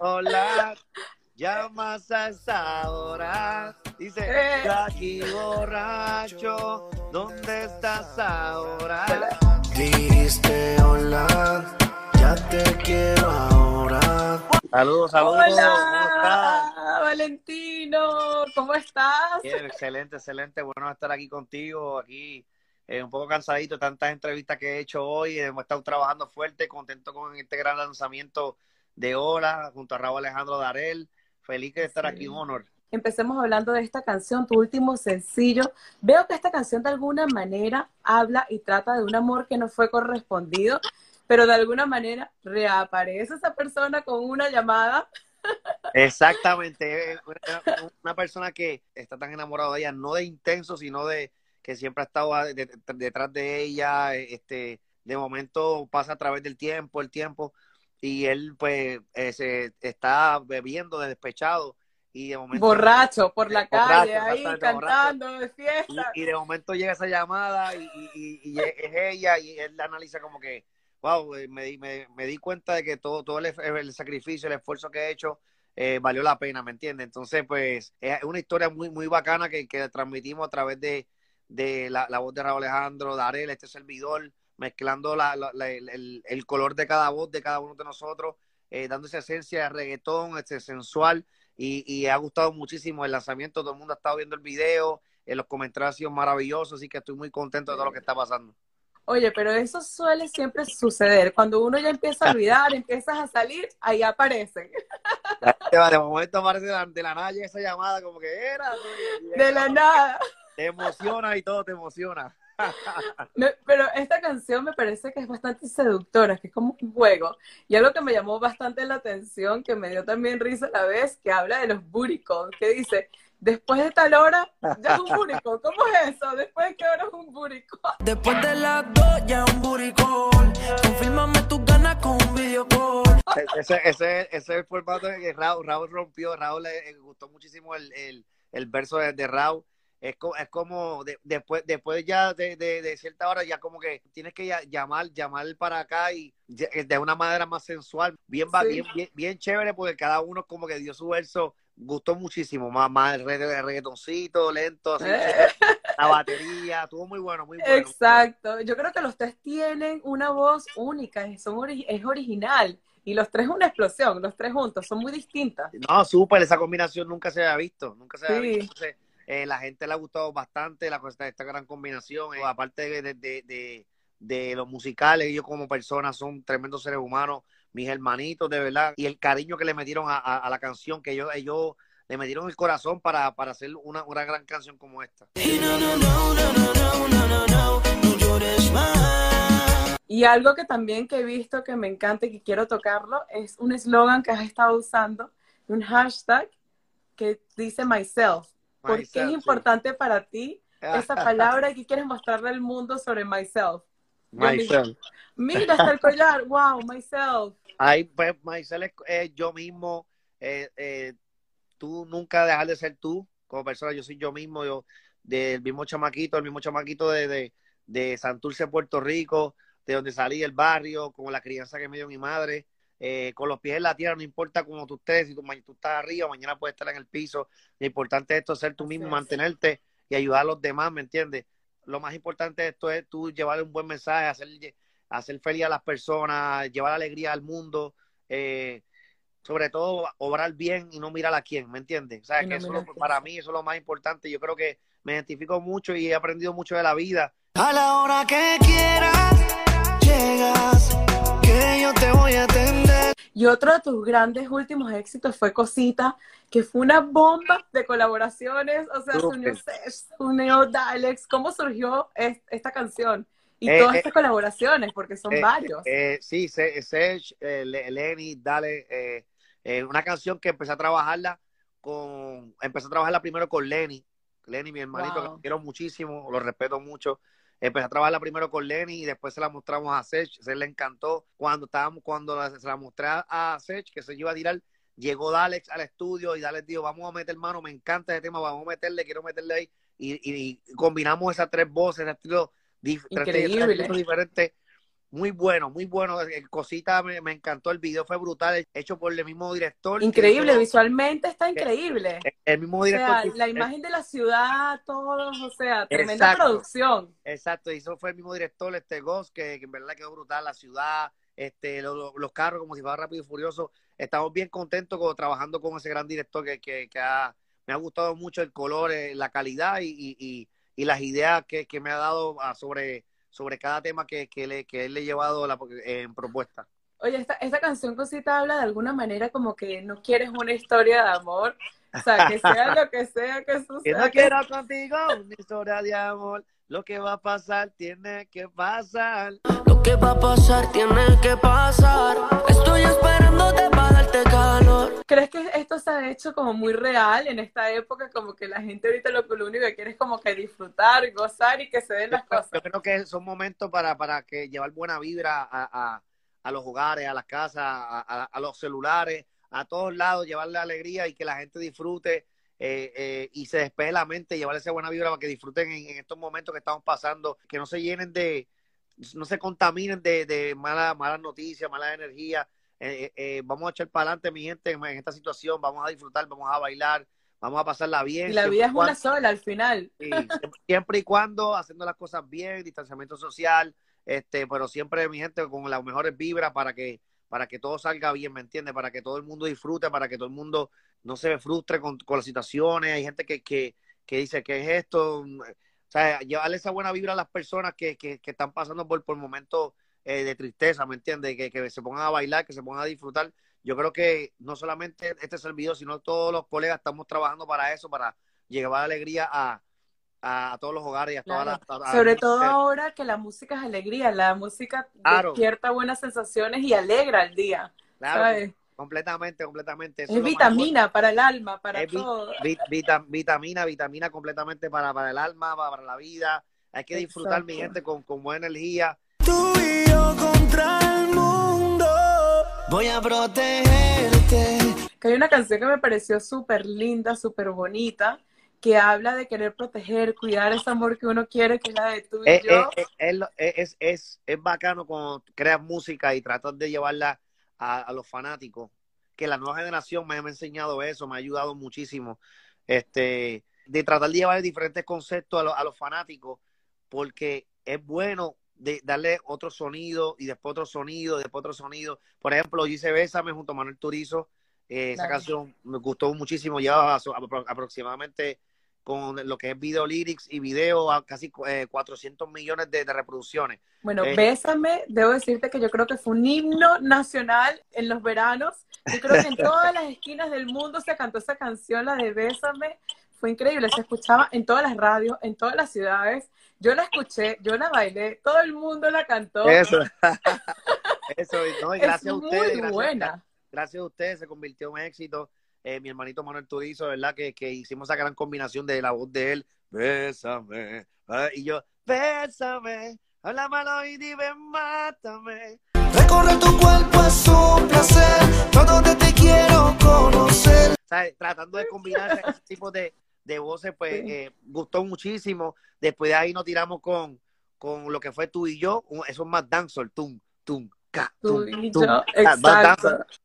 hola, llamas a esa hora. Dice, Eh. yo aquí borracho, ¿dónde estás ahora? Dijiste hola, ya te quiero ahora. Saludos, saludos. ¿Cómo estás? Hola, Valentino, ¿cómo estás? Bien, excelente, excelente. Bueno estar aquí contigo, aquí eh, un poco cansadito de tantas entrevistas que he hecho hoy. Hemos estado trabajando fuerte, contento con este gran lanzamiento de Hola, junto a Raúl Alejandro Darel. Feliz de estar Sí. aquí, un honor. Empecemos hablando de esta canción, tu último sencillo. Veo que esta canción de alguna manera habla y trata de un amor que no fue correspondido, pero de alguna manera reaparece esa persona con una llamada. Exactamente, una, persona que está tan enamorado de ella, no de intenso, sino de que siempre ha estado detrás de ella, este, de momento pasa a través del tiempo, el tiempo, y él pues eh, se está bebiendo de despechado y de momento Borracho por la Borracho, calle, ahí cantando de y, fiesta. y de momento llega esa llamada y, y- es ella y él la analiza como que, wow, eh, me, di- me, me di cuenta de que todo, todo el, el sacrificio, el esfuerzo que he hecho eh, valió la pena, ¿me entiendes? Entonces, pues es una historia muy, muy bacana que, que transmitimos a través de, de la, la voz de Raúl Alejandro, Darel, este servidor, mezclando la, la- la- el, color de cada voz de cada uno de nosotros, eh, dando esa esencia de reggaetón, este sensual, y, y ha gustado muchísimo el lanzamiento, todo el mundo ha estado viendo el video, eh, los comentarios han sido maravillosos, así que estoy muy contento de todo lo que está pasando. Oye, pero eso suele siempre suceder. Cuando uno ya empieza a olvidar, empiezas a salir, ahí aparecen. De momento aparece de la, nada esa llamada como que era, De la nada. te emociona y todo te emociona. Me- pero esta canción me parece que es bastante seductora, que es como un juego. Y algo que me llamó bastante la atención, que me dio también risa a la vez, que habla de los calls, que dice, después de tal hora, ya es un call. ¿Cómo es eso? ¿Después de qué hora es un call? Después de las dos ya un buricol. Confírmame tus ganas con un video call. Ese, ese, ese es el formato que Raúl, Raúl rompió, Raúl le, le gustó muchísimo el, el, el verso de, de Raúl. Es, co- es como de- después, después ya de, de, de cierta hora ya como que tienes que ya- llamar, llamar para acá y ya- de una manera más sensual, bien, Sí. bien, bien, bien chévere porque cada uno como que dio su verso, gustó muchísimo, más, más el regga- el reggaetoncito, lento, así, Eh. la batería, estuvo muy bueno, muy bueno. Exacto. Yo creo que los tres tienen una voz única, son ori- es original. Y los tres una explosión, los tres juntos, son muy distintas. No, súper, esa combinación nunca se había visto, nunca se había Sí. visto. Entonces, la gente le ha gustado bastante la, esta gran combinación. Aparte de, de, de, de, los musicales, ellos como personas son tremendos seres humanos, mis hermanitos, de verdad. Y el cariño que le metieron a, a, la canción, que ellos, ellos le metieron el corazón para, para hacer una, una, gran canción como esta. Y algo que también que he visto que me encanta y que quiero tocarlo es un eslogan que has estado usando, un hashtag que dice myself, ¿Por qué Myself, es sí. importante para ti esa palabra y qué quieres mostrarle al mundo sobre myself? Myself. Mira, está el collar, wow, myself. Ahí, pues, Maisel es eh, yo mismo. eh, eh, tú nunca dejar de ser tú como persona. Yo soy yo mismo, yo del mismo chamaquito, el mismo chamaquito de, de, de Santurce, Puerto Rico, de donde salí del barrio, con la crianza que me dio mi madre, eh, con los pies en la tierra, no importa cómo tú estés, si tú, tú estás arriba, mañana puedes estar en el piso. Lo importante es esto, ser tú mismo, es. mantenerte y ayudar a los demás, ¿me entiendes? Lo más importante de esto es tú llevarle un buen mensaje, hacer, hacer feliz a las personas, llevar alegría al mundo, eh, sobre todo obrar bien y no mirar a quién, ¿me entiendes? O sea, no que eso lo- para sí. mí eso es lo más importante. Yo creo que me identifico mucho y he aprendido mucho de la vida. A la hora que quieras, llegas, que yo te voy a. Y otro de tus grandes últimos éxitos fue Cosita, que fue una bomba de colaboraciones. O sea, se unió, Sech, se unió Dalex. ¿Cómo surgió es- esta canción? Y Eh, todas eh, estas colaboraciones, porque son Eh, varios. eh, sí, Se- Sech, eh, Le- Lenny, dale, una canción que empecé a trabajarla con, empecé a trabajarla primero con Lenny, Lenny, mi hermanito, Wow. que quiero muchísimo, lo respeto mucho. Empecé a trabajarla primero con Lenny y después se la mostramos a Sech, se le encantó. Cuando estábamos, cuando la- se la mostré a Sech, que se iba a tirar, llegó Dalex al estudio y Dalex dijo, vamos a meter mano, me encanta ese tema, vamos a meterle, quiero meterle ahí. Y, y- y combinamos esas tres voces, dif- tres Increíble. estilos diferentes muy bueno, muy bueno. Eh, Cosita me, me encantó, el video fue brutal, hecho por el mismo director. Increíble, hizo- visualmente está increíble. el mismo O director. sea, que hizo- la imagen de la ciudad, todos, o sea, tremenda Exacto. producción. Exacto, y eso fue el mismo director, este Ghost, que, que en verdad quedó brutal, la ciudad, este, lo- lo- los carros como si fuera rápido y furioso. Estamos bien contentos con- trabajando con ese gran director que, que, que ha- me ha gustado mucho el color, eh, la calidad y, y, y- y las ideas que, que me ha dado ah, sobre, sobre cada tema que, que, le, que él le ha llevado la- en propuesta. Oye, esta, esta canción cosita habla de alguna manera como que no quieres una historia de amor. O sea, que sea lo que sea que Que suceda. no que- quiero contigo una historia de amor, lo que va a pasar tiene que pasar. Lo que va a pasar tiene que pasar. Estoy esperándote para darte calor. ¿Crees que esto se ha hecho como muy real en esta época? Como que la gente ahorita lo, que lo único que quiere es como que disfrutar, gozar y que se den las cosas. Yo creo que son momentos para, para que llevar buena vibra a, a, a los hogares, a las casas, a, a- a los celulares, a todos lados, llevarle alegría y que la gente disfrute eh, eh, y se despeje la mente, llevarle esa buena vibra para que disfruten en, en estos momentos que estamos pasando, que no se llenen de, no se contaminen de, de malas malas noticias, malas energías. Eh, eh, eh, vamos a echar para adelante, mi gente, en, esta situación, vamos a disfrutar, vamos a bailar, vamos a pasarla bien. Y la vida es cuando- una sola al final. Sí, siempre, siempre y cuando haciendo las cosas bien, distanciamiento social, este, pero siempre mi gente con las mejores vibras para que para que todo salga bien, ¿me entiendes? Para que todo el mundo disfrute, para que todo el mundo no se frustre con, con las situaciones. Hay gente que, que, que dice, ¿qué es esto? O sea, llevarle esa buena vibra a las personas que, que, que están pasando por, por momentos eh, de tristeza, ¿me entiendes? Que, que se pongan a bailar, que se pongan a disfrutar. Yo creo que no solamente este servidor, sino todos los colegas estamos trabajando para eso, para llevar alegría a, a, a todos los hogares y a todas Claro. las... a- a- Sobre a- todo ahora que la música es alegría, la música Claro. despierta buenas sensaciones y alegra el día. Claro, ¿sabes? completamente, completamente. Eso Es vitamina para el alma, para Es vi- todo. Vi- vita- vitamina, vitamina completamente para, para el alma, para, para la vida. Hay que disfrutar, mi gente, con, con buena energía. Tú y contra el mundo. Voy a protegerte. Que hay una canción que me pareció súper linda, súper bonita, que habla de querer proteger, cuidar ese amor que uno quiere, que es la de tú y Es, yo. es, es, lo- es, es, es- es bacano cuando creas música y tratas de llevarla a, a los fanáticos. Que la nueva generación me ha enseñado eso, me ha ayudado muchísimo. Este, de tratar de llevar diferentes conceptos a, los- a los fanáticos, porque es bueno de darle otro sonido y después otro sonido, después otro sonido. Por ejemplo, hice Bésame junto a Manuel Turizo. Eh, esa canción me gustó muchísimo, lleva aproximadamente con lo que es video lyrics y video a casi eh, 400 millones de, de reproducciones. Bueno, eh, Bésame, debo decirte que yo creo que fue un himno nacional en los veranos. Yo creo que en todas las esquinas del mundo se cantó esa canción, la de Bésame. Fue increíble, se escuchaba en todas las radios, en todas las ciudades. Yo la escuché, yo la bailé, todo el mundo la cantó. Eso. Eso, no, y es gracias a muy ustedes. Gracias, buena. gracias a ustedes se convirtió en éxito. Eh, mi hermanito Manuel Turizo, ¿verdad? Que, que hicimos esa gran combinación de la voz de él, bésame, ¿verdad? y yo, bésame, habla malo y dime, mátame. Recorrer tu cuerpo es un placer. Todo te quiero conocer. ¿Sabes? Tratando de combinar ese tipo de, de voces, pues Sí. eh, gustó muchísimo. Después de ahí nos tiramos con, con lo que fue tú y yo, eso es más dancehall, tum, tum, ca, Tú tum, y tum, yo, ca, más.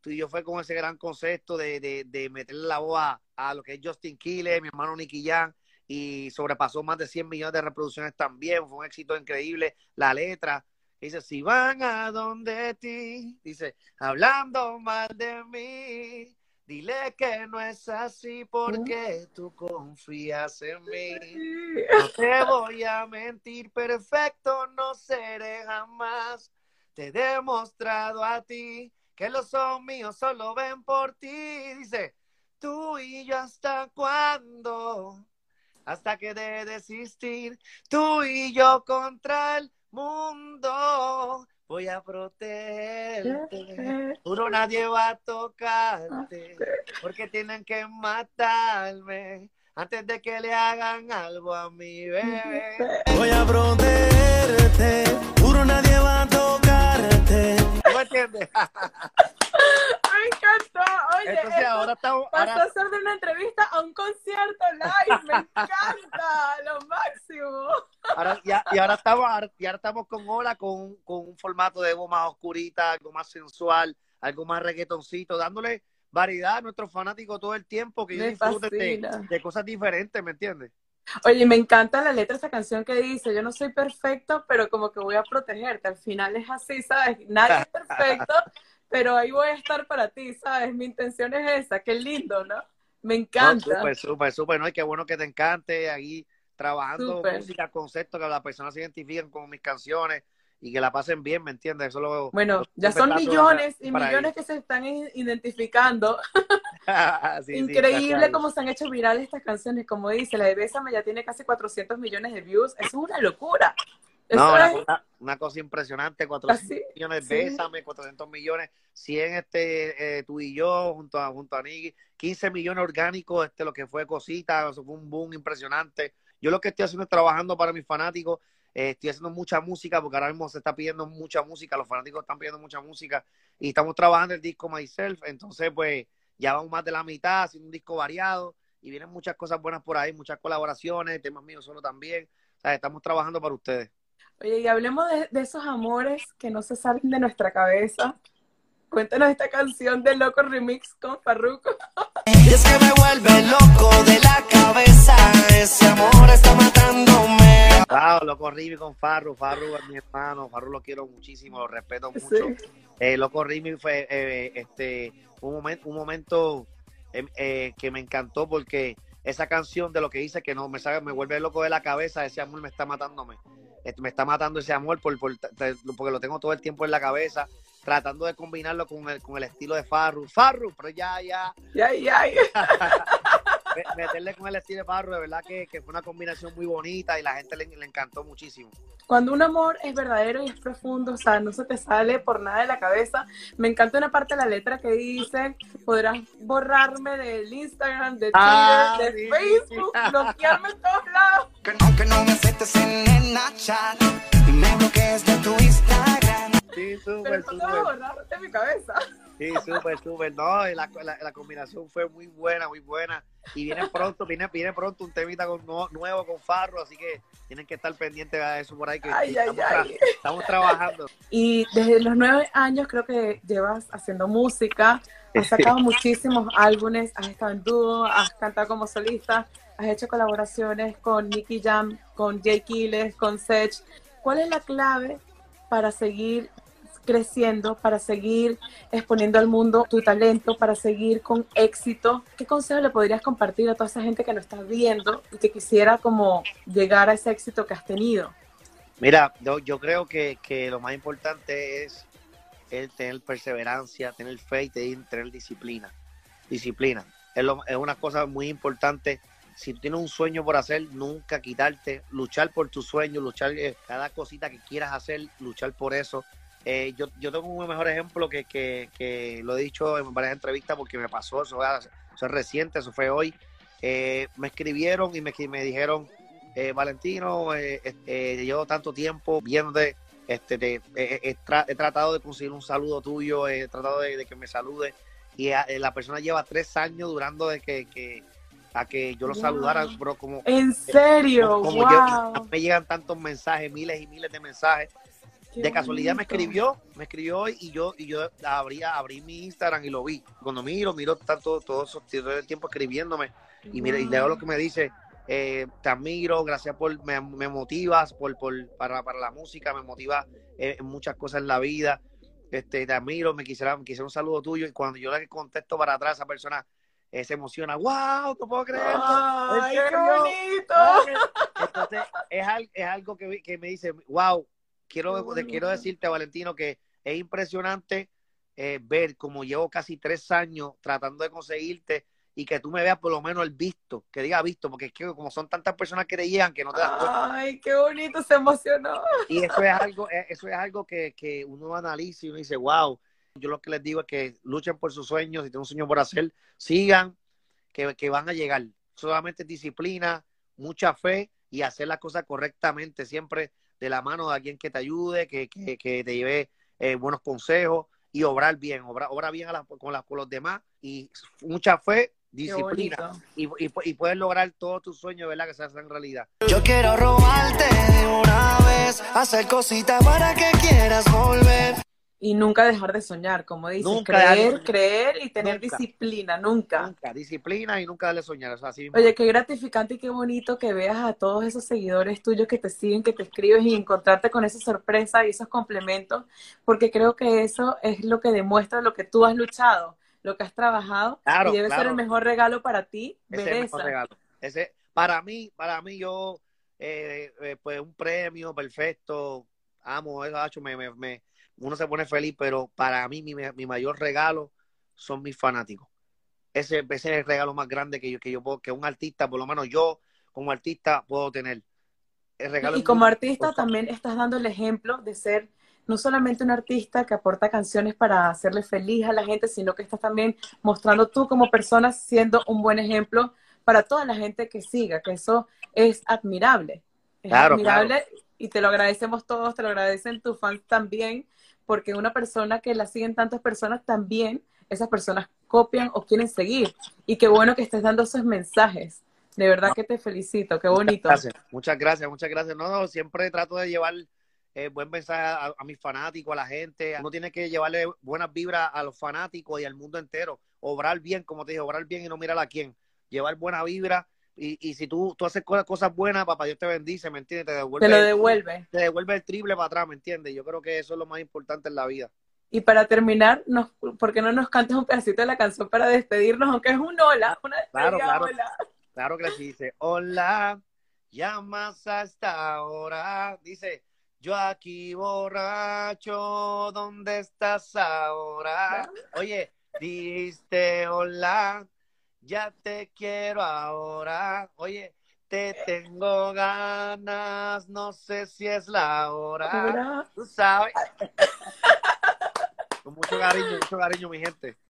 Tú y yo fue con ese gran concepto de, de, de meterle la voz a, a lo que es Justin Quiles, mi hermano Nicky Jam, y sobrepasó más de 100 millones de reproducciones también, fue un éxito increíble. La letra dice, si van a donde ti, dice, hablando mal de mí, dile que no es así porque tú confías en mí. No te voy a mentir, perfecto no seré jamás. Te he demostrado a ti que los son míos solo ven por ti. Dice, tú y yo hasta cuándo, hasta que de desistir, tú y yo contra el mundo. Voy a protegerte. Juro nadie va a tocarte, porque tienen que matarme antes de que le hagan algo a mi bebé. Voy a protegerte. Juro nadie va a tocarte. ¿Tú me entiendes? Oye, Entonces esto ahora estamos, pasó ahora, a ser de una entrevista a un concierto live. Me encanta, lo máximo. Ahora, ya, y ahora estamos, ahora- y ahora estamos con Ola, con, con un formato de algo más oscurita, algo más sensual, algo más reggaetoncito, dándole variedad a nuestros fanáticos todo el tiempo, que ellos de, de cosas diferentes, ¿me entiendes? Oye, me encanta la letra de esa canción que dice, yo no soy perfecto, pero como que voy a protegerte. Al final es así, ¿sabes? Nadie es perfecto, pero ahí voy a estar para ti, ¿sabes? Mi intención es esa, qué lindo, ¿no? Me No, encanta. súper, súper, súper, ¿no? Y qué bueno que te encante ahí trabajando música, conceptos, que las personas se identifiquen con mis canciones y que la pasen bien, ¿me entiendes? Eso lo, Bueno, lo- ya son millones y millones que se están identificando. Sí, Increíble cómo se han hecho virales estas canciones. Como dice, la de Bésame ya tiene casi 400 millones de views. Eso es una locura. No, una, cosa- una cosa impresionante, 400 así. millones, sí. Bésame, 400 millones, 100 este, eh, tú y yo, junto a, junto a Nicky, 15 millones orgánicos, este, lo que fue Cosita, eso fue un boom impresionante. Yo lo que estoy haciendo es trabajando para mis fanáticos, eh, estoy haciendo mucha música, porque ahora mismo se está pidiendo mucha música, los fanáticos están pidiendo mucha música, y estamos trabajando el disco Myself, entonces pues ya vamos más de la mitad, haciendo un disco variado, y vienen muchas cosas buenas por ahí, muchas colaboraciones, temas míos solo también, o sea, estamos trabajando para ustedes. Oye, y hablemos de, de esos amores que no se salen de nuestra cabeza. Cuéntanos esta canción de Loco Remix con Farruko. Y es que me vuelve loco de la cabeza. Ese amor está matándome. Wow, loco Rimi con Farru, Farru es mi hermano, Farru lo quiero muchísimo, lo respeto mucho. Sí. Eh, loco Rimi fue eh, este un momento, un momento eh, eh, que me encantó porque esa canción de lo que dice que no me sabe, me vuelve loco de la cabeza, ese amor me está matándome. Me está matando ese amor por, por- porque lo tengo todo el tiempo en la cabeza, tratando de combinarlo con el, con el estilo de Farru. Farru, pero ya, ya, Ya, ya, me- meterle con el estilo de Farru, de verdad que, que fue una combinación muy bonita y la gente le, le encantó muchísimo. Cuando un amor es verdadero y es profundo, o sea, no se te sale por nada de la cabeza. Me encanta una parte de la letra que dice, podrás borrarme del Instagram, de Twitter, Ah, de sí, Facebook, sí. bloquearme en todos lados. Que no, que no me aceptes en el Snapchat. Y me bloquees de tu Instagram. Sí, Pero súper, no te vas a borrar de mi cabeza. Sí, súper, súper. No, la, la, la combinación fue muy buena, muy buena. Y viene pronto, viene, viene pronto un temita con, nu- nuevo con Farro, así que tienen que estar pendientes a eso por ahí, que Ay, ay, estamos, tra- ay. estamos trabajando. Y desde los nueve años creo que llevas haciendo música, has sacado muchísimos álbumes, has estado en dúo, has cantado como solista, has hecho colaboraciones con Nicky Jam, con Jay Quiles, con Sech. ¿Cuál es la clave para seguir creciendo, para seguir exponiendo al mundo tu talento, para seguir con éxito? ¿Qué consejo le podrías compartir a toda esa gente que nos está viendo y que quisiera como llegar a ese éxito que has tenido? Mira, yo, yo creo que, que lo más importante es el tener perseverancia, tener fe y tener, disciplina. Disciplina. Es, lo- es una cosa muy importante. Si tienes un sueño por hacer, nunca quitarte, luchar por tu sueño, luchar eh, cada cosita que quieras hacer, luchar por eso. Eh, yo, yo tengo un mejor ejemplo que, que, que lo he dicho en varias entrevistas porque me pasó, eso, eso es reciente, eso fue hoy. Eh, me escribieron y me, me dijeron, eh, Valentino, eh, eh, llevo tanto tiempo viéndote, este, te- he, tra- he tratado de conseguir un saludo tuyo, he tratado de, de que me salude y eh, la persona lleva tres años durando de que, que- a que yo lo Wow. saludara, bro, como, ¿En serio? como ¡Wow! me llegan tantos mensajes, miles y miles de mensajes. Qué De casualidad me escribió, me escribió hoy y yo y yo abrí, abrí mi Instagram y lo vi. Cuando miro, miro tanto todo, eso, todo el tiempo escribiéndome. Y mira, y leo lo que me dice, eh, te admiro, gracias por, me, me motivas por, por, para, para la música, me motiva eh, en muchas cosas en la vida, este, te admiro, me quisiera, me quisiera un saludo tuyo, y cuando yo le contesto para atrás, esa persona eh, se emociona, wow, no puedo creerlo. ¡Ay, ¿En qué bonito! Entonces, es, al- es algo que, que me dice, wow, quiero, quiero decirte, Valentino, que es impresionante eh, ver como llevo casi tres años tratando de conseguirte y que tú me veas por lo menos el visto, que diga visto, porque es que como son tantas personas que te llegan que no te das cuenta. ¡Ay, qué bonito! Se emocionó. Y eso es algo, eh, eso es algo que, que uno analiza y uno dice, wow, yo lo que les digo es que luchen por sus sueños, si tienen un sueño por hacer, sigan, que, que van a llegar. Solamente disciplina, mucha fe y hacer las cosas correctamente, siempre de la mano de alguien que te ayude, que, que, que te lleve eh, buenos consejos y obrar bien, obrar, obra bien a la- con, las con los demás y mucha fe, disciplina. y, y puedes lograr todos tus sueños, ¿verdad? Que se hacen realidad. Yo quiero robarte de una vez, hacer cositas para que quieras volver. Y nunca dejar de soñar, como dices, Nunca creer, creer y tener Nunca. disciplina, nunca. Nunca, disciplina y nunca darle soñar. O sea, así. Oye, qué gratificante y qué bonito que veas a todos esos seguidores tuyos que te siguen, que te escribes y encontrarte con esa sorpresa y esos complementos, porque creo que eso es lo que demuestra lo que tú has luchado, lo que has trabajado Claro, y debe ser el mejor regalo para ti Ese ver es el mejor esa. regalo. Ese, para mí, para mí, yo, eh, eh, pues un premio perfecto, amo eso, me, me- uno se pone feliz, pero para mí, mi, mi mayor regalo son mis fanáticos. Ese, ese es el regalo más grande que yo, que yo puedo, que un artista, por lo menos yo, como artista, puedo tener. El regalo Y como muy- artista también estás dando el ejemplo de ser no solamente un artista que aporta canciones para hacerle feliz a la gente, sino que estás también mostrando tú como persona siendo un buen ejemplo para toda la gente que siga, que eso es admirable. Es Claro, admirable y te lo agradecemos todos, te lo agradecen tus fans también, porque una persona que la siguen tantas personas también, esas personas copian o quieren seguir. Y qué bueno que estés dando esos mensajes. De verdad que te felicito, qué bonito. Gracias, muchas gracias, muchas gracias. No, no, siempre trato de llevar eh, buen mensaje a, a mis fanáticos, a la gente. Uno tiene que llevarle buenas vibras a los fanáticos y al mundo entero. Obrar bien, como te dije, obrar bien y no mirar a quién. Llevar buena vibra. Y, y si tú, tú haces cosas, cosas buenas, papá Dios te bendice, ¿me entiendes? Te devuelve, Te lo devuelve. te devuelve el triple para atrás, ¿me entiendes? Yo creo que eso es lo más importante en la vida. Y para terminar, nos, ¿por qué no nos cantas un pedacito de la canción para despedirnos? Aunque es un hola, una despedida Claro, claro. hola. Claro que sí, dice, hola, llamas hasta ahora. Dice, yo aquí borracho, ¿dónde estás ahora? Oye, diste hola, ya te quiero ahora. Oye, te tengo ganas, no sé si es la hora. Tú sabes. Con mucho cariño, mucho cariño, mi gente.